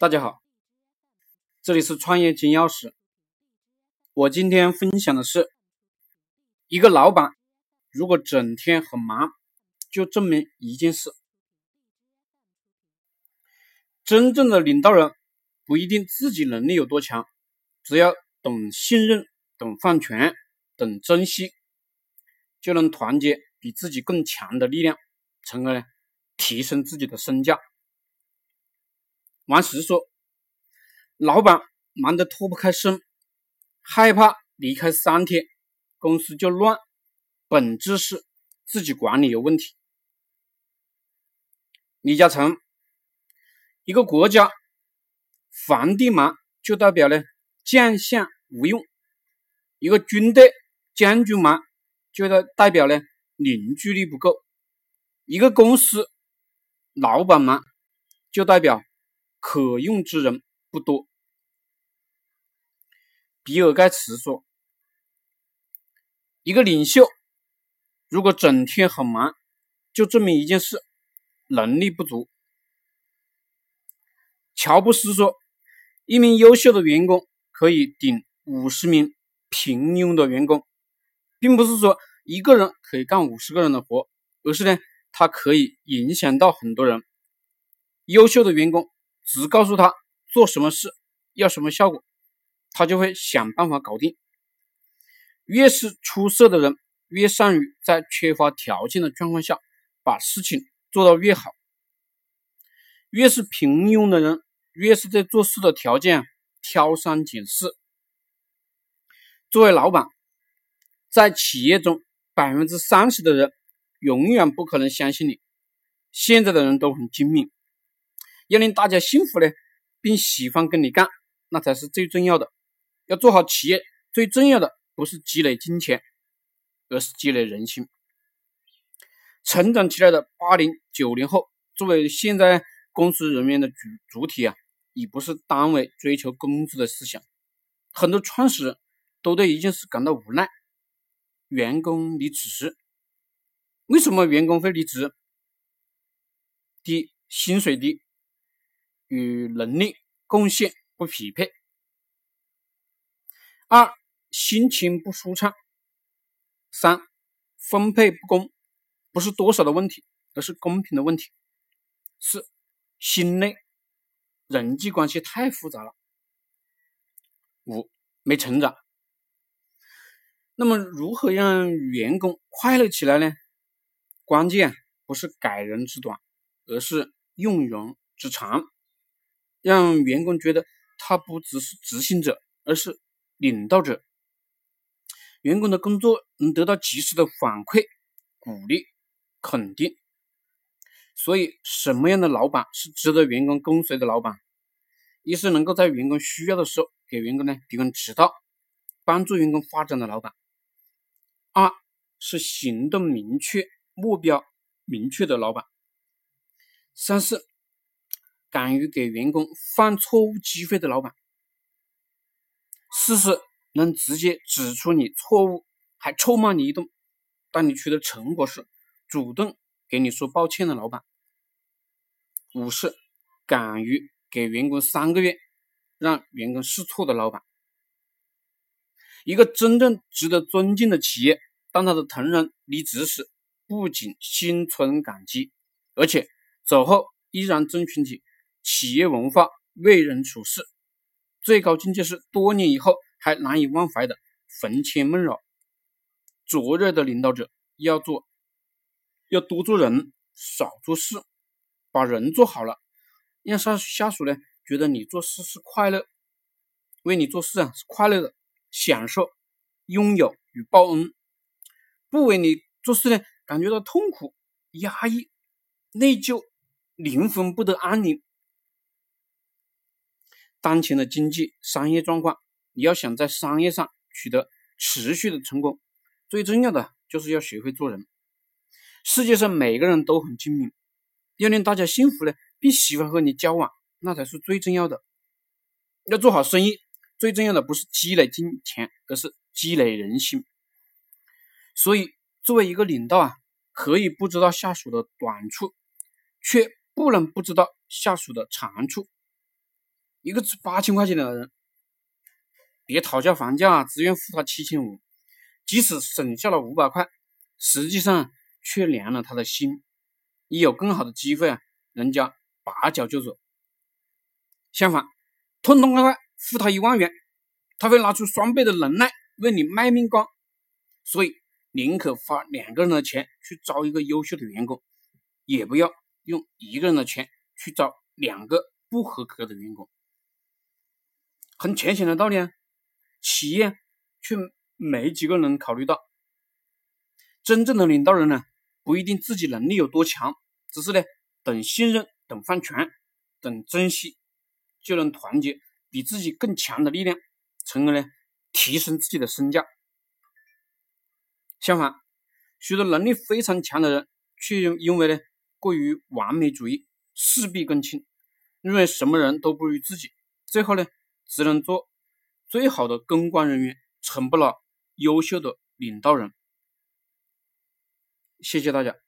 大家好，这里是创业金钥匙。我今天分享的是，一个老板如果整天很忙，就证明一件事：真正的领导人不一定自己能力有多强，只要懂信任、懂放权、懂珍惜，就能团结比自己更强的力量，从而提升自己的身价。王石说：“老板忙得脱不开身，害怕离开三天，公司就乱，本质是自己管理有问题。”李嘉诚：“一个国家皇帝忙，就代表呢将相无用；一个军队将军忙，就代代表呢凝聚力不够；一个公司老板忙，就代表。”可用之人不多。比尔盖茨说：“一个领袖如果整天很忙，就证明一件事：能力不足。”乔布斯说：“一名优秀的员工可以顶五十名平庸的员工，并不是说一个人可以干五十个人的活，而是呢，他可以影响到很多人。优秀的员工。”只告诉他做什么事要什么效果，他就会想办法搞定。越是出色的人，越善于在缺乏条件的状况下把事情做到越好。越是平庸的人，越是在做事的条件挑三拣四。作为老板，在企业中，百分之三十的人永远不可能相信你。现在的人都很精明。要令大家信服呢，并喜欢跟你干，那才是最重要的。要做好企业，最重要的不是积累金钱，而是积累人心。成长起来的八零九零后，作为现在公司人员的主主体啊，已不是单位追求工资的思想。很多创始人都对一件事感到无奈：员工离职。为什么员工会离职？第一，薪水低。与能力贡献不匹配。二、心情不舒畅。三、分配不公，不是多少的问题，而是公平的问题。四、心累，人际关系太复杂了。五、没成长。那么，如何让员工快乐起来呢？关键不是改人之短，而是用人之长。让员工觉得他不只是执行者，而是领导者。员工的工作能得到及时的反馈、鼓励、肯定。所以，什么样的老板是值得员工跟随的老板？一是能够在员工需要的时候给员工呢提供指导，帮助员工发展的老板；二是行动明确、目标明确的老板；三是。敢于给员工犯错误机会的老板，四是能直接指出你错误，还臭骂你一顿，当你取得成果时，主动给你说抱歉的老板，五是敢于给员工三个月让员工试错的老板。一个真正值得尊敬的企业，当他的同仁离职时，不仅心存感激，而且走后依然遵循起。企业文化为人处事，最高境界是多年以后还难以忘怀的魂牵梦绕。灼热的领导者要做，要多做人，少做事，把人做好了，让下下属呢觉得你做事是快乐，为你做事啊是快乐的，享受拥有与报恩，不为你做事呢感觉到痛苦、压抑、内疚，灵魂不得安宁。当前的经济商业状况，你要想在商业上取得持续的成功，最重要的就是要学会做人。世界上每个人都很精明，要令大家幸福呢，并喜欢和你交往，那才是最重要的。要做好生意，最重要的不是积累金钱，而是积累人心。所以，作为一个领导啊，可以不知道下属的短处，却不能不知道下属的长处。一个值八千块钱的人，别讨价还价，只愿付他七千五，即使省下了五百块，实际上却凉了他的心。一有更好的机会啊，人家拔脚就走。相反，痛痛快快付他一万元，他会拿出双倍的能耐为你卖命干。所以，宁可花两个人的钱去招一个优秀的员工，也不要用一个人的钱去招两个不合格的员工。很浅显的道理啊，企业却没几个人考虑到。真正的领导人呢，不一定自己能力有多强，只是呢，等信任，等放权，等珍惜，就能团结比自己更强的力量，从而呢，提升自己的身价。相反，许多能力非常强的人，却因为呢，过于完美主义，事必躬亲，认为什么人都不如自己，最后呢。只能做最好的公关人员，成不了优秀的领导人。谢谢大家。